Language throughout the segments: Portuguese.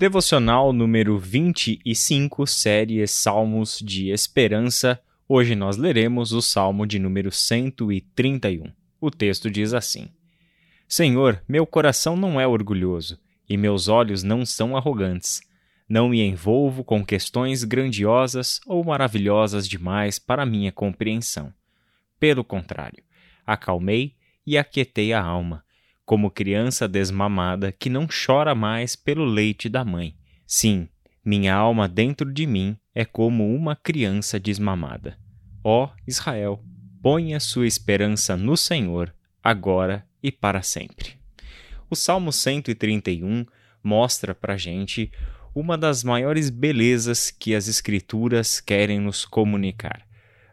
Devocional número 25, série Salmos de Esperança. Hoje nós leremos o Salmo de número 131. O texto diz assim: Senhor, meu coração não é orgulhoso e meus olhos não são arrogantes. Não me envolvo com questões grandiosas ou maravilhosas demais para minha compreensão. Pelo contrário, acalmei e aquietei a alma como criança desmamada que não chora mais pelo leite da mãe. Sim, minha alma dentro de mim é como uma criança desmamada. Ó Israel, ponha sua esperança no Senhor, agora e para sempre. O Salmo 131 mostra para gente uma das maiores belezas que as Escrituras querem nos comunicar: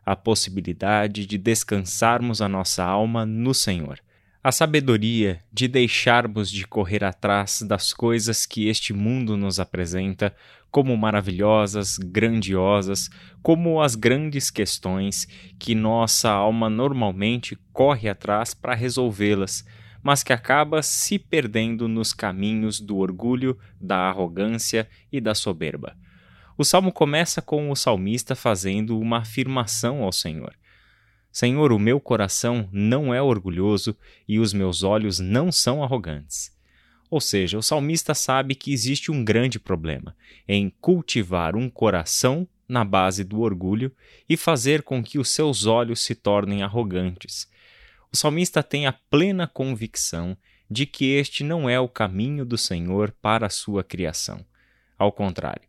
a possibilidade de descansarmos a nossa alma no Senhor a sabedoria de deixarmos de correr atrás das coisas que este mundo nos apresenta como maravilhosas, grandiosas, como as grandes questões que nossa alma normalmente corre atrás para resolvê-las, mas que acaba se perdendo nos caminhos do orgulho, da arrogância e da soberba. O salmo começa com o salmista fazendo uma afirmação ao Senhor. Senhor, o meu coração não é orgulhoso e os meus olhos não são arrogantes. Ou seja, o salmista sabe que existe um grande problema em cultivar um coração na base do orgulho e fazer com que os seus olhos se tornem arrogantes. O salmista tem a plena convicção de que este não é o caminho do Senhor para a sua criação. Ao contrário,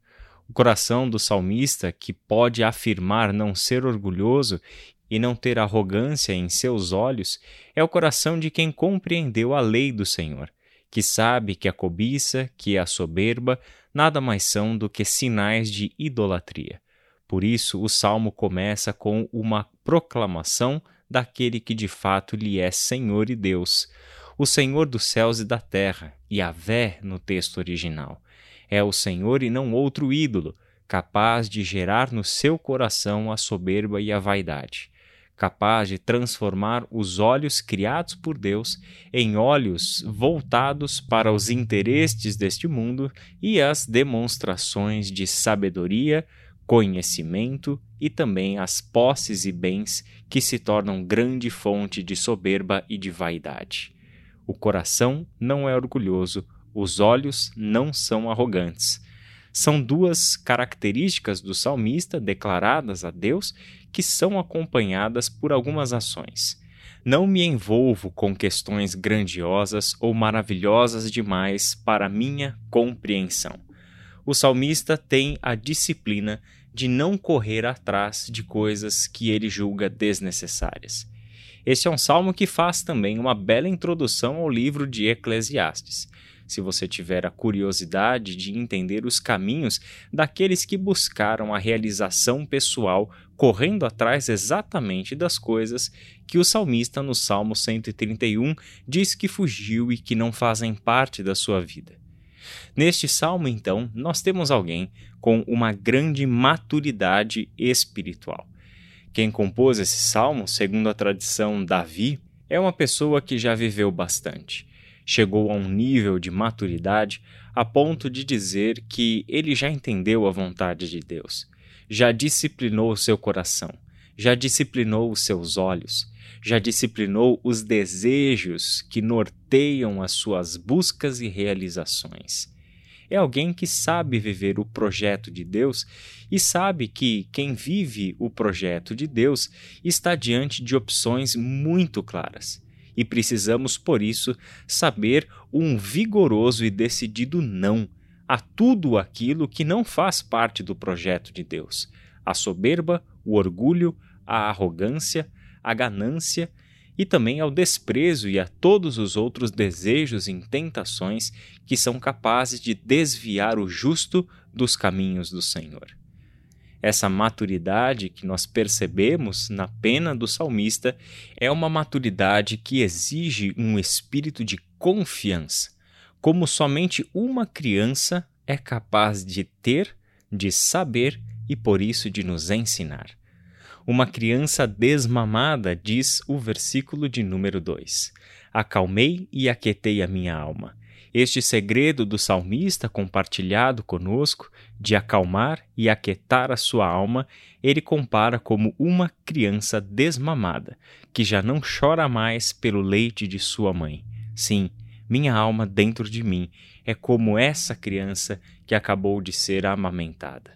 o coração do salmista, que pode afirmar não ser orgulhoso e não ter arrogância em seus olhos é o coração de quem compreendeu a lei do Senhor, que sabe que a cobiça, que a soberba, nada mais são do que sinais de idolatria. Por isso, o salmo começa com uma proclamação daquele que de fato lhe é Senhor e Deus, o Senhor dos céus e da terra, e a Vé no texto original. É o Senhor e não outro ídolo, capaz de gerar no seu coração a soberba e a vaidade capaz de transformar os olhos criados por Deus em olhos voltados para os interesses deste mundo e as demonstrações de sabedoria, conhecimento e também as posses e bens que se tornam grande fonte de soberba e de vaidade. O coração não é orgulhoso, os olhos não são arrogantes. São duas características do salmista declaradas a Deus que são acompanhadas por algumas ações. Não me envolvo com questões grandiosas ou maravilhosas demais para minha compreensão. O salmista tem a disciplina de não correr atrás de coisas que ele julga desnecessárias. Este é um salmo que faz também uma bela introdução ao livro de Eclesiastes se você tiver a curiosidade de entender os caminhos daqueles que buscaram a realização pessoal correndo atrás exatamente das coisas que o salmista no Salmo 131 diz que fugiu e que não fazem parte da sua vida. Neste salmo, então, nós temos alguém com uma grande maturidade espiritual. Quem compôs esse salmo, segundo a tradição Davi, é uma pessoa que já viveu bastante chegou a um nível de maturidade a ponto de dizer que ele já entendeu a vontade de Deus, já disciplinou o seu coração, já disciplinou os seus olhos, já disciplinou os desejos que norteiam as suas buscas e realizações. É alguém que sabe viver o projeto de Deus e sabe que quem vive o projeto de Deus está diante de opções muito claras e precisamos, por isso, saber um vigoroso e decidido não a tudo aquilo que não faz parte do projeto de Deus: a soberba, o orgulho, a arrogância, a ganância e também ao desprezo e a todos os outros desejos e tentações que são capazes de desviar o justo dos caminhos do Senhor. Essa maturidade que nós percebemos na pena do salmista é uma maturidade que exige um espírito de confiança, como somente uma criança é capaz de ter, de saber e por isso de nos ensinar. Uma criança desmamada, diz o versículo de número 2: Acalmei e aquietei a minha alma. Este segredo do salmista compartilhado conosco, de acalmar e aquietar a sua alma, ele compara como uma criança desmamada, que já não chora mais pelo leite de sua mãe. Sim, minha alma dentro de mim é como essa criança que acabou de ser amamentada.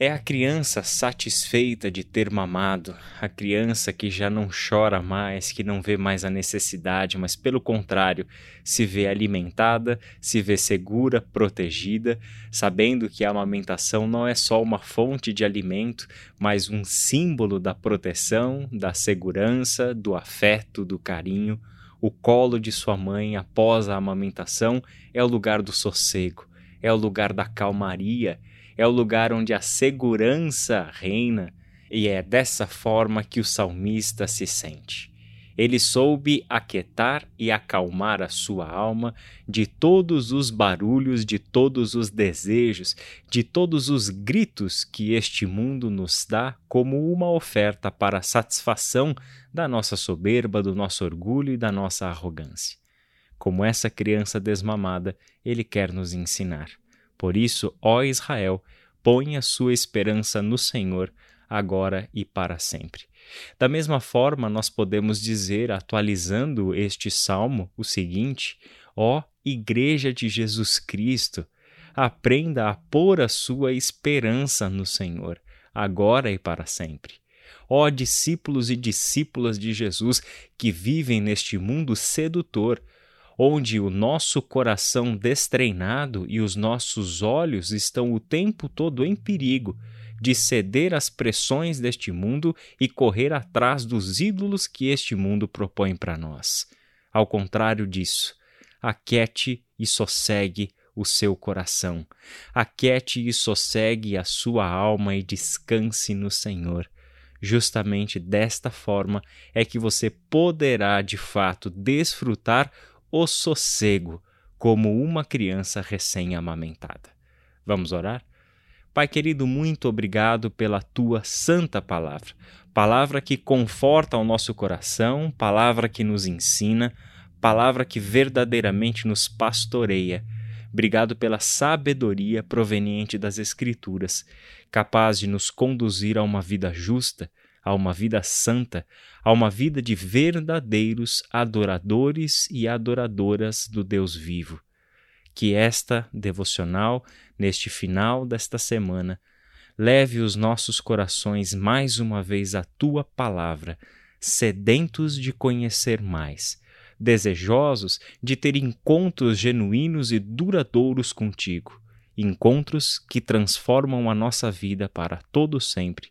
É a criança satisfeita de ter mamado, a criança que já não chora mais, que não vê mais a necessidade, mas pelo contrário, se vê alimentada, se vê segura, protegida, sabendo que a amamentação não é só uma fonte de alimento, mas um símbolo da proteção, da segurança, do afeto, do carinho. O colo de sua mãe após a amamentação é o lugar do sossego, é o lugar da calmaria é o lugar onde a segurança reina, e é dessa forma que o salmista se sente. Ele soube aquietar e acalmar a sua alma de todos os barulhos, de todos os desejos, de todos os gritos que este mundo nos dá como uma oferta para a satisfação da nossa soberba, do nosso orgulho e da nossa arrogância. Como essa criança desmamada, ele quer nos ensinar. Por isso, ó Israel, ponha sua esperança no Senhor, agora e para sempre. Da mesma forma, nós podemos dizer, atualizando este salmo, o seguinte: Ó Igreja de Jesus Cristo, aprenda a pôr a sua esperança no Senhor, agora e para sempre. Ó discípulos e discípulas de Jesus que vivem neste mundo sedutor, onde o nosso coração destreinado e os nossos olhos estão o tempo todo em perigo de ceder às pressões deste mundo e correr atrás dos ídolos que este mundo propõe para nós. Ao contrário disso, aquete e sossegue o seu coração, aquete e sossegue a sua alma e descanse no Senhor. Justamente desta forma é que você poderá de fato desfrutar o sossego como uma criança recém-amamentada. Vamos orar? Pai querido, muito obrigado pela tua santa palavra, palavra que conforta o nosso coração, palavra que nos ensina, palavra que verdadeiramente nos pastoreia. Obrigado pela sabedoria proveniente das Escrituras, capaz de nos conduzir a uma vida justa, a uma vida santa, a uma vida de verdadeiros adoradores e adoradoras do Deus vivo. Que esta devocional, neste final desta semana, leve os nossos corações mais uma vez à tua palavra, sedentos de conhecer mais, desejosos de ter encontros genuínos e duradouros contigo, encontros que transformam a nossa vida para todo sempre